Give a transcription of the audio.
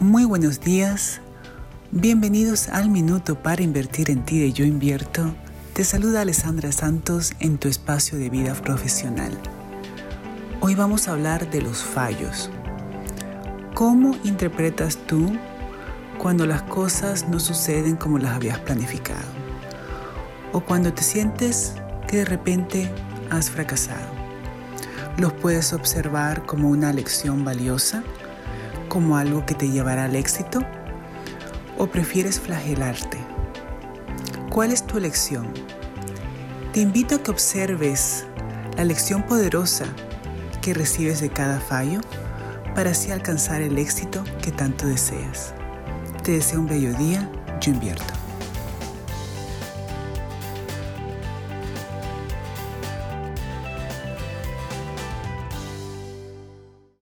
Muy buenos días, bienvenidos al Minuto para Invertir en Ti de Yo Invierto. Te saluda Alessandra Santos en tu espacio de vida profesional. Hoy vamos a hablar de los fallos. ¿Cómo interpretas tú cuando las cosas no suceden como las habías planificado? O cuando te sientes que de repente has fracasado. ¿Los puedes observar como una lección valiosa? Como algo que te llevará al éxito? ¿O prefieres flagelarte? ¿Cuál es tu elección? Te invito a que observes la lección poderosa que recibes de cada fallo para así alcanzar el éxito que tanto deseas. Te deseo un bello día, yo invierto.